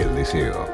el deseo.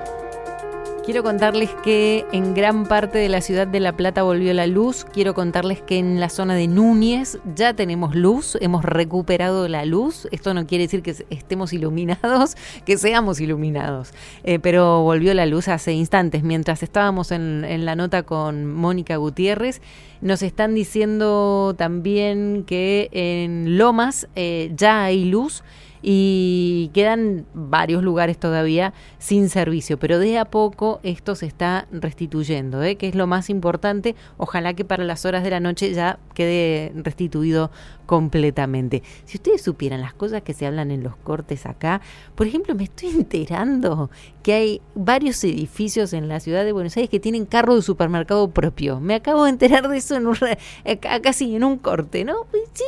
Quiero contarles que en gran parte de la ciudad de La Plata volvió la luz. Quiero contarles que en la zona de Núñez ya tenemos luz, hemos recuperado la luz. Esto no quiere decir que estemos iluminados, que seamos iluminados. Eh, pero volvió la luz hace instantes. Mientras estábamos en, en la nota con Mónica Gutiérrez, nos están diciendo también que en Lomas eh, ya hay luz y quedan varios lugares todavía sin servicio, pero de a poco esto se está restituyendo, ¿eh? que es lo más importante. Ojalá que para las horas de la noche ya quede restituido completamente. Si ustedes supieran las cosas que se hablan en los cortes acá, por ejemplo, me estoy enterando que hay varios edificios en la ciudad de Buenos Aires que tienen carro de supermercado propio. Me acabo de enterar de eso en un, casi en un corte, ¿no? Sí,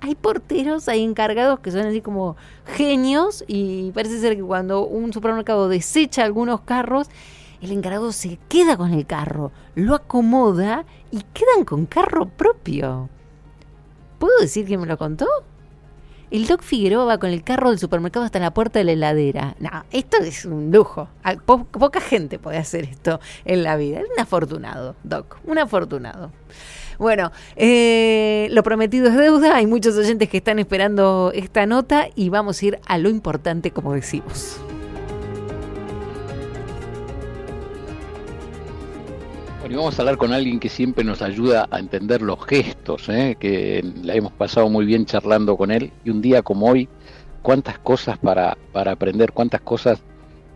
hay porteros, hay encargados que son así como genios y parece ser que cuando un supermercado desecha algunos carros, el encargado se queda con el carro, lo acomoda y quedan con carro propio. ¿Puedo decir que me lo contó? El Doc Figueroa va con el carro del supermercado hasta la puerta de la heladera. No, esto es un lujo. poca gente puede hacer esto en la vida. Es un afortunado, Doc, un afortunado. Bueno, eh, lo prometido es deuda. Hay muchos oyentes que están esperando esta nota y vamos a ir a lo importante, como decimos. y vamos a hablar con alguien que siempre nos ayuda a entender los gestos, ¿eh? que la hemos pasado muy bien charlando con él. Y un día como hoy, cuántas cosas para, para aprender, cuántas cosas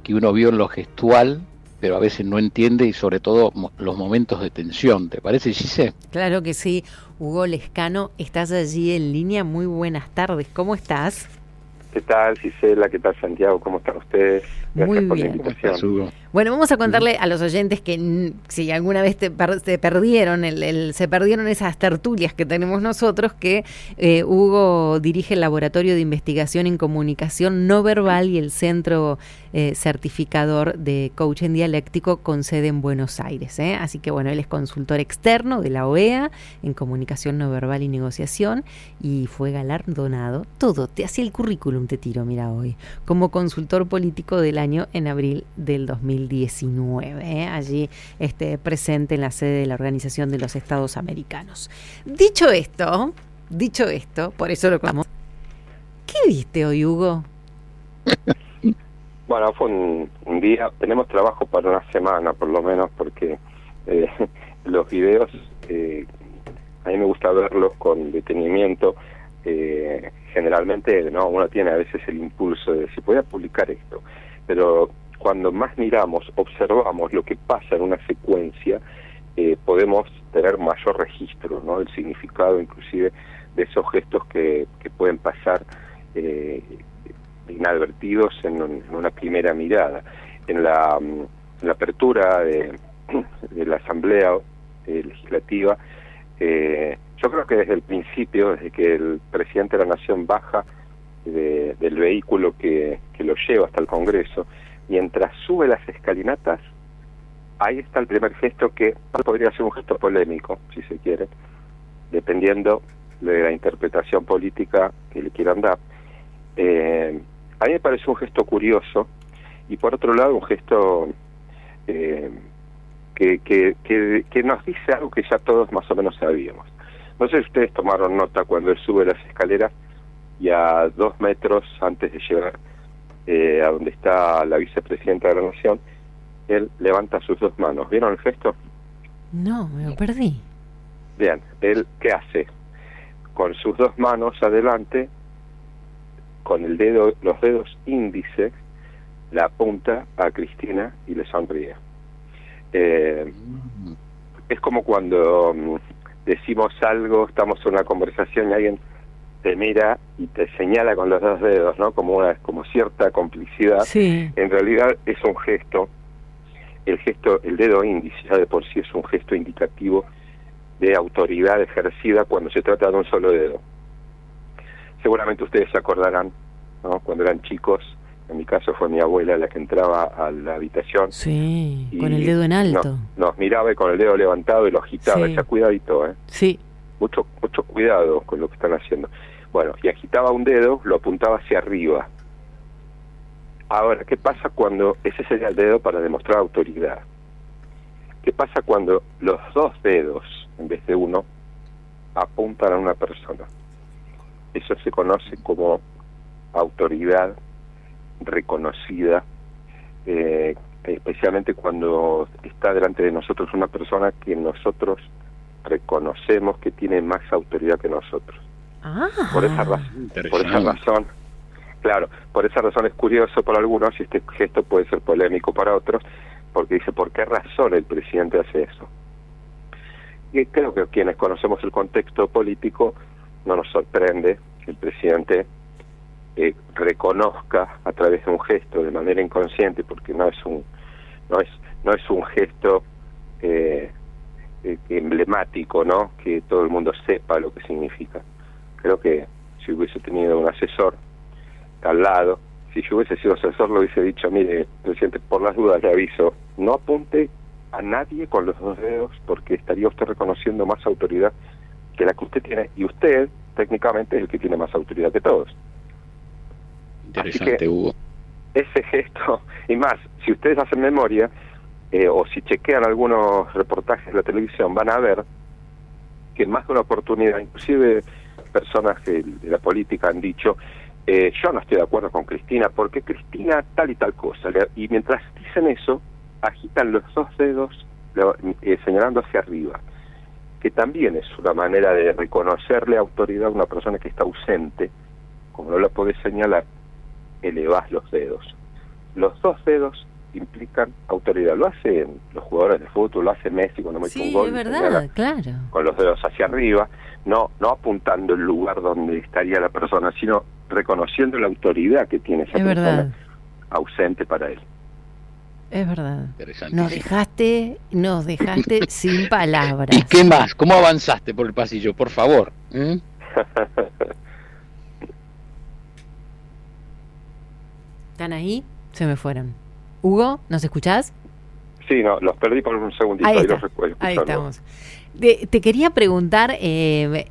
que uno vio en lo gestual, pero a veces no entiende y sobre todo los momentos de tensión. ¿Te parece, Gise? Claro que sí. Hugo Lescano, estás allí en línea. Muy buenas tardes. ¿Cómo estás? ¿Qué tal, Gisela? ¿Qué tal, Santiago? ¿Cómo están ustedes? Muy bien. Bueno, vamos a contarle a los oyentes que si alguna vez te, perdieron, el, se perdieron esas tertulias que tenemos nosotros, que eh, Hugo dirige el Laboratorio de Investigación en Comunicación No Verbal y el Centro eh, Certificador de Coaching Dialéctico con sede en Buenos Aires. ¿eh? Así que bueno, él es consultor externo de la OEA en Comunicación No Verbal y Negociación y fue galardonado todo. Te hacía el currículum, te tiro, mira hoy, como consultor político del año en abril del 2019, ¿eh? allí este, presente en la sede de la Organización de los Estados Americanos. Dicho esto, dicho esto, por eso lo clamamos. ¿Qué viste hoy, Hugo? Bueno, fue un, día, tenemos trabajo para una semana por lo menos, porque eh, los videos, eh, a mí me gusta verlos con detenimiento. Eh, generalmente no uno tiene a veces el impulso de si voy a publicar esto pero cuando más miramos, observamos lo que pasa en una secuencia, eh, podemos tener mayor registro ¿no? del significado inclusive de esos gestos que, que pueden pasar eh, inadvertidos en, una primera mirada. En la, mm, apertura de, la Asamblea eh, Legislativa, yo creo que desde el principio, desde que el presidente de la Nación baja del vehículo que lo lleva hasta el Congreso, mientras sube las escalinatas, ahí está el primer gesto que podría ser un gesto polémico, si se quiere, dependiendo de la interpretación política que le quieran dar. Eh, a mí me parece un gesto curioso y por otro lado un gesto eh, que, que, que, que, nos dice algo que ya todos más o menos sabíamos. No sé si ustedes tomaron nota cuando él sube las escaleras y a dos metros antes de llegar eh, a donde está la vicepresidenta de la Nación, él levanta sus dos manos. ¿Vieron el gesto? No, me lo perdí. Bien, él, ¿qué hace? Con sus dos manos adelante, con el dedo, los dedos índices, la apunta a Cristina y le sonríe. Eh, es como cuando mm, decimos algo, estamos en una conversación y alguien te mira y te señala con los dos dedos, ¿no? Como una como cierta complicidad. Sí. En realidad es un gesto, el gesto, el dedo índice ya de por sí es un gesto indicativo de autoridad ejercida cuando se trata de un solo dedo. Seguramente ustedes se acordarán, ¿no? Cuando eran chicos, en mi caso fue mi abuela la que entraba a la habitación. Sí, y con el dedo en alto. Nos, nos miraba y con el dedo levantado y lo agitaba, Sí. decía cuidadito, ¿eh? Sí. mucho mucho cuidado con lo que están haciendo. Bueno, y agitaba un dedo, lo apuntaba hacia arriba. Ahora, ¿qué pasa cuando ese sería el dedo para demostrar autoridad? ¿Qué pasa cuando los dos dedos, en vez de uno, apuntan a una persona? Eso se conoce como autoridad reconocida, eh, especialmente cuando está delante de nosotros una persona que nosotros reconocemos que tiene más autoridad que nosotros. Ah. Por esa razón, por esa Interesante. razón, claro, por esa razón es curioso para algunos y este gesto puede ser polémico para otros, porque dice, ¿por qué razón el presidente hace eso? Y creo que quienes conocemos el contexto político no nos sorprende que el presidente eh, reconozca a través de un gesto de manera inconsciente, porque no es un no es no es un gesto eh, eh, emblemático, ¿no? Que todo el mundo sepa lo que significa. Creo que si hubiese tenido un asesor al lado, si yo hubiese sido asesor, lo hubiese dicho, mire, presidente, por las dudas le aviso, no apunte a nadie con los dos dedos porque estaría usted reconociendo más autoridad que la que usted tiene y usted técnicamente es el que tiene más autoridad que todos. Interesante, que- Hugo. ese gesto, y más, si ustedes hacen memoria, eh, o si chequean algunos reportajes de la televisión, van a ver que en más de una oportunidad, inclusive personas que de la política han dicho, eh, yo no estoy de acuerdo con Cristina, porque Cristina tal y tal cosa. Y mientras dicen eso, agitan los dos dedos lo- eh, señalando hacia arriba, que también es una manera de reconocerle autoridad a una persona que está ausente, como no la podés señalar, elevás los dedos. Los dos dedos implican autoridad. Lo hacen los jugadores de fútbol, lo hace Messi cuando mete un Sí, gol. es verdad, claro. Con los dedos hacia arriba, no, no apuntando el lugar donde estaría la persona, sino reconociendo la autoridad que tiene esa Es persona verdad. ausente para él. Es verdad. Nos dejaste, nos dejaste sin palabras. ¿Y qué más? ¿Cómo avanzaste por el pasillo? Por favor. ¿Mm? ¿Están ahí? Se me fueron. Hugo, ¿nos escuchás? Sí, no, los perdí por un segundito. Ahí los recuerdo. Ahí estamos. De- te quería preguntar, eh,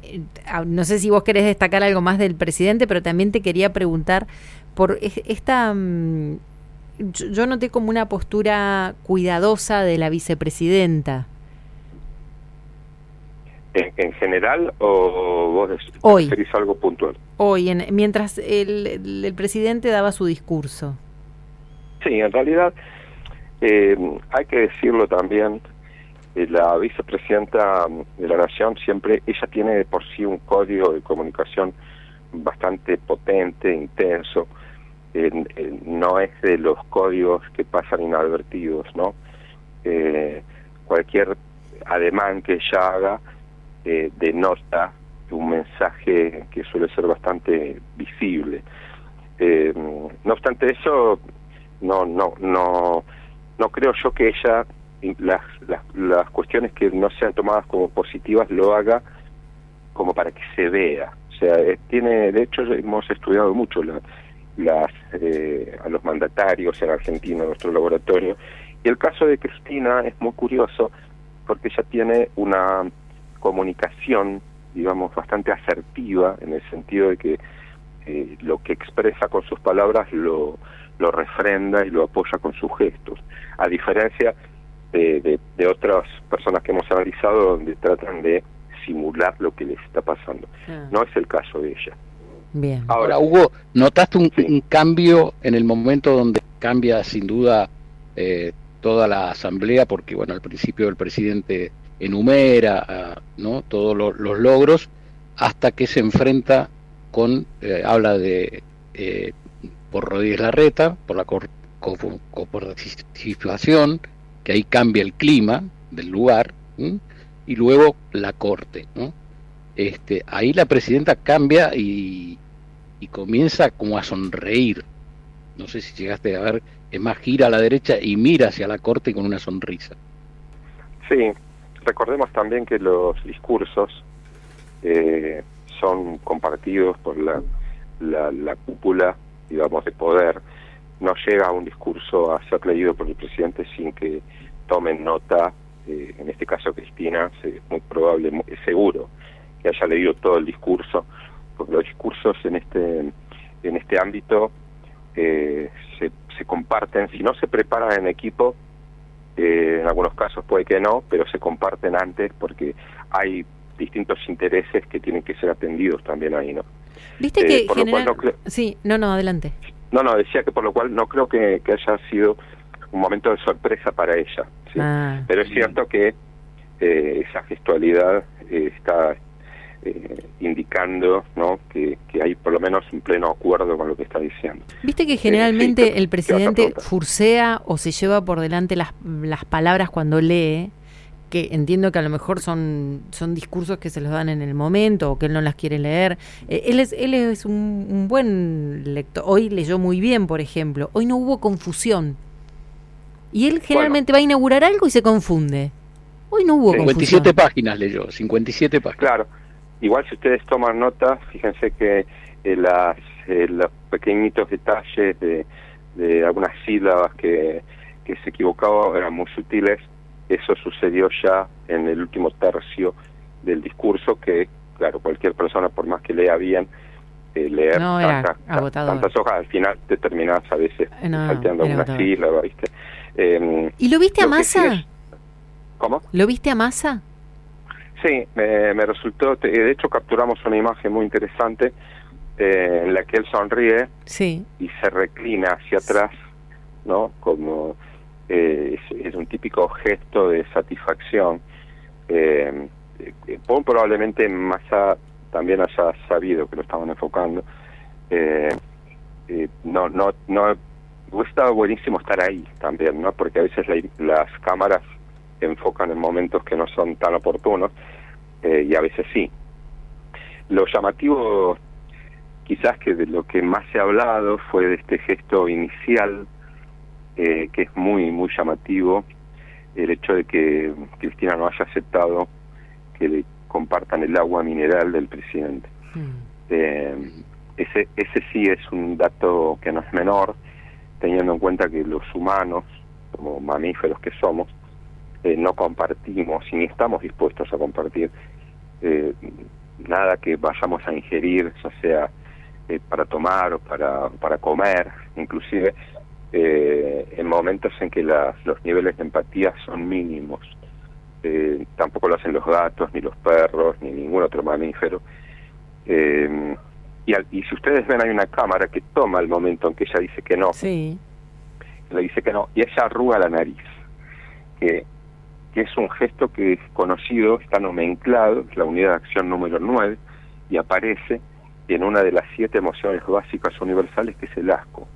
no sé si vos querés destacar algo más del presidente, pero también te quería preguntar por es- esta... mm, yo, noté como una postura cuidadosa de la vicepresidenta. ¿En, en general o vos Hoy. referís algo puntual? Hoy, en- mientras el, el- el presidente daba su discurso. Sí, en realidad eh, hay que decirlo también, la vicepresidenta de la Nación siempre, ella tiene por sí un código de comunicación bastante potente, intenso, en- en- no es de los códigos que pasan inadvertidos, ¿no? Eh, cualquier ademán que ella haga eh, denota un mensaje que suele ser bastante visible. Eh, no obstante eso, no no no no creo yo que ella las, las las cuestiones que no sean tomadas como positivas lo haga como para que se vea. O sea eh, tiene de hecho hemos estudiado mucho la- las eh, a los mandatarios en Argentina en nuestro laboratorio. Y el caso de Cristina es muy curioso porque ella tiene una comunicación digamos bastante asertiva en el sentido de que eh, lo que expresa con sus palabras lo, lo refrenda y lo apoya con sus gestos, a diferencia de, de, de otras personas que hemos analizado donde tratan de simular lo que les está pasando. No es el caso de ella. Bien. Ahora, Hugo, ¿notaste un, Sí. un cambio en el momento donde cambia sin duda eh, toda la asamblea? Porque, bueno, al principio el presidente enumera ah, no todos lo- los logros hasta que se enfrenta con, eh, habla de eh, por Rodríguez Larreta, por la cor- que ahí cambia el clima del lugar, y luego la corte, este, ahí la presidenta cambia y, y comienza como a sonreír. No sé si llegaste a ver, es más, gira a la derecha y mira hacia la corte con una sonrisa. Sí, recordemos también que los discursos eh, son compartidos por la, la, la cúpula, digamos, de poder. No llega un discurso a ser leído por el presidente sin que tomen nota, eh, en este caso Cristina, es muy probable, muy, seguro que haya leído todo el discurso, porque los discursos en este, en este ámbito eh, se, se comparten, si no se preparan en equipo, eh, en algunos casos puede que no, pero se comparten antes porque hay distintos intereses que tienen que ser atendidos también ahí, ¿no? Viste Eh, que cual no creo- Sí, no, no, adelante. No, no, decía que por lo cual no creo que, que haya sido un momento de sorpresa para ella. ¿sí? Ah. Pero es cierto que eh, esa gestualidad eh, está eh, indicando ¿no? que, que hay por lo menos un pleno acuerdo con lo que está diciendo. Viste que generalmente te- el te presidente fursea o se lleva por delante las, las palabras cuando lee, que entiendo que a lo mejor son, son discursos que se los dan en el momento o que él no las quiere leer. Eh, él es, él es un, un buen lector. Hoy leyó muy bien, por ejemplo. Hoy no hubo confusión. Y él generalmente va a inaugurar algo y se confunde. Hoy no hubo Sí. confusión. 57 páginas leyó, 57 páginas. Claro, igual si ustedes toman nota, fíjense que eh, las, eh, los pequeñitos detalles de, de algunas sílabas que, que se equivocaban eran muy sutiles. Eso sucedió ya en el último tercio del discurso que, claro, cualquier persona, por más que lea bien, eh, leer No, tantas, hojas, al final te terminás a veces Eh, no, salteando alguna sílaba, ¿viste? Eh, ¿Y lo viste a lo sí Massa? es- ¿Cómo? ¿Lo viste a Massa? Sí, me, me resultó, de hecho capturamos una imagen muy interesante eh, en la que él sonríe Sí. y se reclina hacia atrás, ¿no? Como eh, es, un típico gesto de satisfacción. Eh, eh, muy probablemente Massa también haya sabido que lo estaban enfocando. Eh, eh, no, no, no, hubiera buenísimo estar ahí también, ¿no? Porque a veces la- las cámaras enfocan en momentos que no son tan oportunos y a veces sí. Lo llamativo, quizás que de lo que más se ha hablado fue de este gesto inicial, eh, que es muy, muy llamativo, el hecho de que Cristina no haya aceptado que le compartan el agua mineral del presidente. Mm. Eh, ese, ese sí es un dato que no es menor, teniendo en cuenta que los humanos, como mamíferos que somos, eh, no compartimos y ni estamos dispuestos a compartir eh, nada que vayamos a ingerir, ya sea eh, para tomar o para, para comer, inclusive eh, en momentos en que las, los niveles de empatía son mínimos. Eh, tampoco lo hacen los gatos, ni los perros, ni ningún otro mamífero. Eh, y, al- y si ustedes ven, hay una cámara que toma el momento en que ella dice que no, Sí. le dice que no, y ella arruga la nariz, que, que es un gesto que es conocido, está nomenclado, es la unidad de acción número 9, y aparece en una de las siete emociones básicas universales, que es el asco,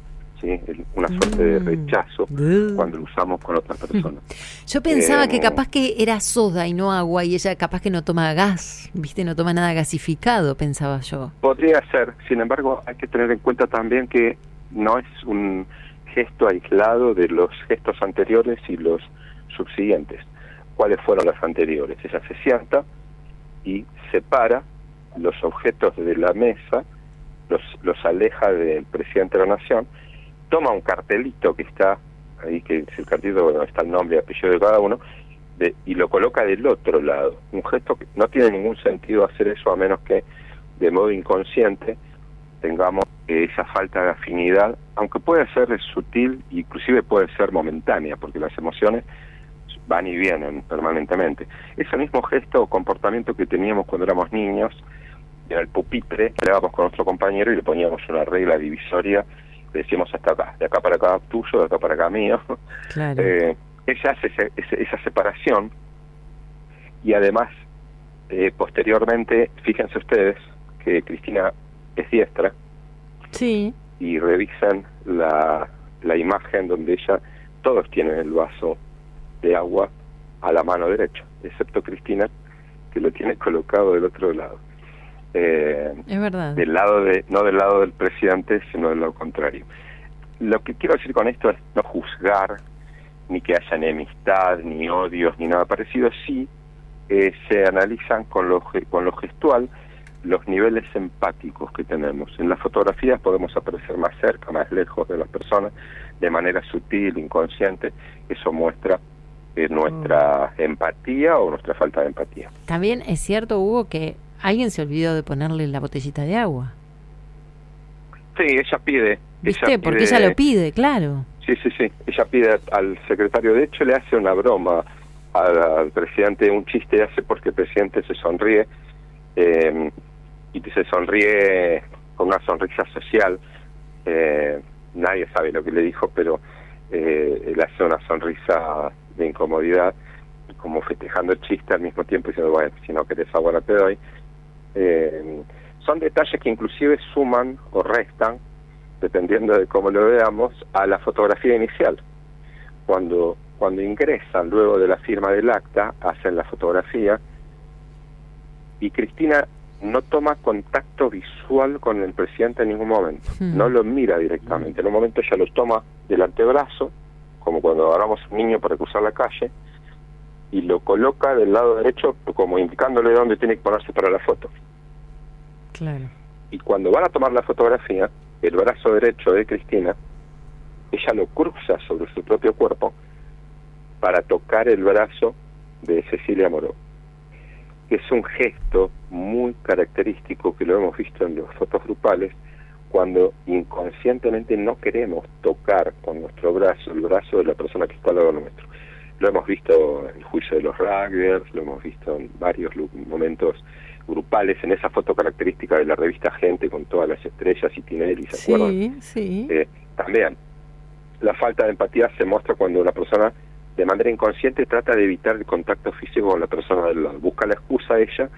¿sí? Una suerte de Mm. rechazo cuando lo usamos con otras personas. Yo pensaba Eh, que capaz que era soda y no agua y ella capaz que no toma gas, viste, no toma nada gasificado, pensaba yo. Podría ser, sin embargo, hay que tener en cuenta también que no es un gesto aislado de los gestos anteriores y los subsiguientes. ¿Cuáles fueron los anteriores? Ella se sienta y separa los objetos de la mesa, los, los aleja del presidente de la nación, toma un cartelito que está ahí, que es el cartelito donde está el nombre y apellido de cada uno, de- y lo coloca del otro lado. Un gesto que no tiene ningún sentido hacer eso a menos que de modo inconsciente tengamos esa falta de afinidad, aunque puede ser sutil, inclusive puede ser momentánea, porque las emociones van y vienen permanentemente. Ese mismo gesto o comportamiento que teníamos cuando éramos niños, en el pupitre, hablábamos con nuestro compañero y le poníamos una regla divisoria, decíamos hasta acá, de acá para acá tuyo, de acá para acá mío. Claro. Eh, ella hace ese- esa separación y además, eh, posteriormente, fíjense ustedes que Cristina es diestra sí. y revisan la, la imagen donde ella, todos tienen el vaso de agua a la mano derecha, excepto Cristina, que lo tiene colocado del otro lado. Eh, Es verdad. del lado de no del lado del presidente, sino del lado contrario. Lo que quiero decir con esto es no juzgar ni que haya enemistad, ni odios, ni nada parecido. Sí eh, se analizan con lo, con lo gestual los niveles empáticos que tenemos. En las fotografías podemos aparecer más cerca, más lejos de las personas, de manera sutil, inconsciente. Eso muestra eh, nuestra empatía o nuestra falta de empatía. También es cierto, Hugo, que alguien se olvidó de ponerle la botellita de agua. Sí, ella pide. ¿Viste? ella Porque pide- ella lo pide, claro. Sí, sí, sí. Ella pide al secretario, de hecho le hace una broma al, al presidente, un chiste hace porque el presidente se sonríe eh, y se sonríe con una sonrisa social. Eh, nadie sabe lo que le dijo, pero eh, él hace una sonrisa de incomodidad, como festejando el chiste al mismo tiempo diciendo, bueno, si no querés agua no te doy. Eh, son detalles que inclusive suman o restan dependiendo de cómo lo veamos, a la fotografía inicial. Cuando, cuando ingresan luego de la firma del acta, hacen la fotografía y Cristina no toma contacto visual con el presidente en ningún momento, Hmm. no lo mira directamente. En un momento ella lo toma del antebrazo, como cuando agarramos un niño para cruzar la calle, y lo coloca del lado derecho como indicándole dónde tiene que ponerse para la foto Y cuando van a tomar la fotografía, el brazo derecho de Cristina, ella lo cruza sobre su propio cuerpo para tocar el brazo de Cecilia Moró. Es un gesto muy característico que lo hemos visto en las fotos grupales cuando inconscientemente no queremos tocar con nuestro brazo el brazo de la persona que está al lado nuestro. Lo hemos visto en el juicio de los rugbyers, lo hemos visto en varios momentos grupales, en esa foto característica de la revista Gente con todas las estrellas y Tinelli, ¿se acuerdan? Sí, sí. Eh, también, la falta de empatía se muestra cuando una persona de manera inconsciente trata de evitar el contacto físico con la persona del lado. Busca la excusa a ella,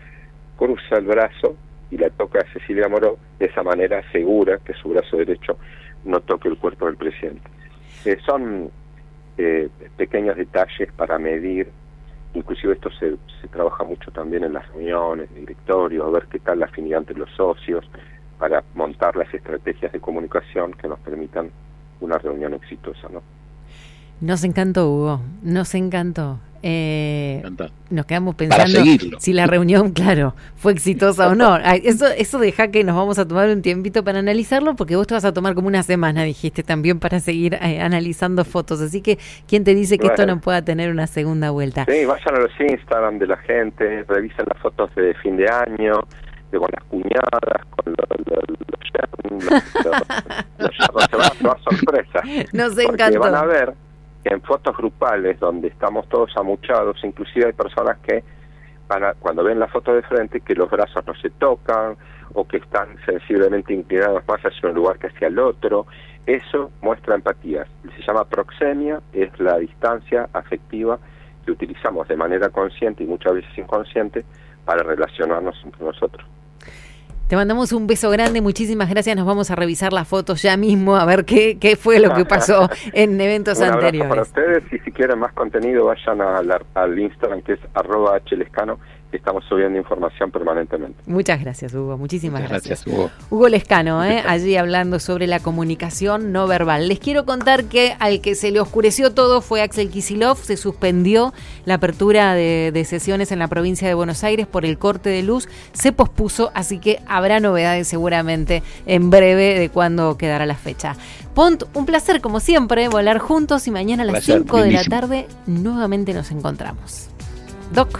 cruza el brazo y la toca a Cecilia Moró, de esa manera asegura que su brazo derecho no toque el cuerpo del presidente. Eh, son eh, pequeños detalles para medir, inclusive esto se, se trabaja mucho también en las reuniones de directorio, a ver qué tal la afinidad entre los socios, para montar las estrategias de comunicación que nos permitan una reunión exitosa, ¿no? Nos encantó, Hugo. Nos encantó. Eh, nos quedamos pensando si la reunión, claro, fue exitosa o no. Eso, eso deja que nos vamos a tomar un tiempito para analizarlo, porque vos te vas a tomar como una semana, dijiste, también para seguir eh, analizando fotos. Así que, ¿quién te dice que esto no pueda tener una segunda vuelta? Sí, vayan a los Instagram de la gente, revisen las fotos de fin de año, de con las cuñadas, con los, los, los yernos, los- los yernos, se van a tomar sorpresa. Nos Porque encantó. van a ver en fotos grupales donde estamos todos amuchados, inclusive hay personas que van a- cuando ven la foto de frente que los brazos no se tocan o que están sensiblemente inclinados más hacia un lugar que hacia el otro. Eso muestra empatía. Se llama proxemia, es la distancia afectiva que utilizamos de manera consciente y muchas veces inconsciente para relacionarnos entre nosotros. Te mandamos un beso grande, muchísimas gracias. Nos vamos a revisar las fotos ya mismo a ver qué, qué fue lo que pasó en eventos Un abrazo para anteriores. ustedes y si quieren más contenido vayan a la- al Instagram que es arroba hlescano estamos subiendo información permanentemente. Muchas gracias, Hugo. Muchísimas Muchas gracias. gracias, Hugo. Hugo Lescano, ¿eh? allí hablando sobre la comunicación no verbal. Les quiero contar que al que se le oscureció todo fue Axel Kisilov. Se suspendió la apertura de, de sesiones en la provincia de Buenos Aires por el corte de luz. Se pospuso, así que habrá novedades seguramente en breve de cuándo quedará la fecha. Pont, un placer como siempre volar juntos y mañana a las Placer, 5 de la tarde nuevamente nos encontramos. Doc,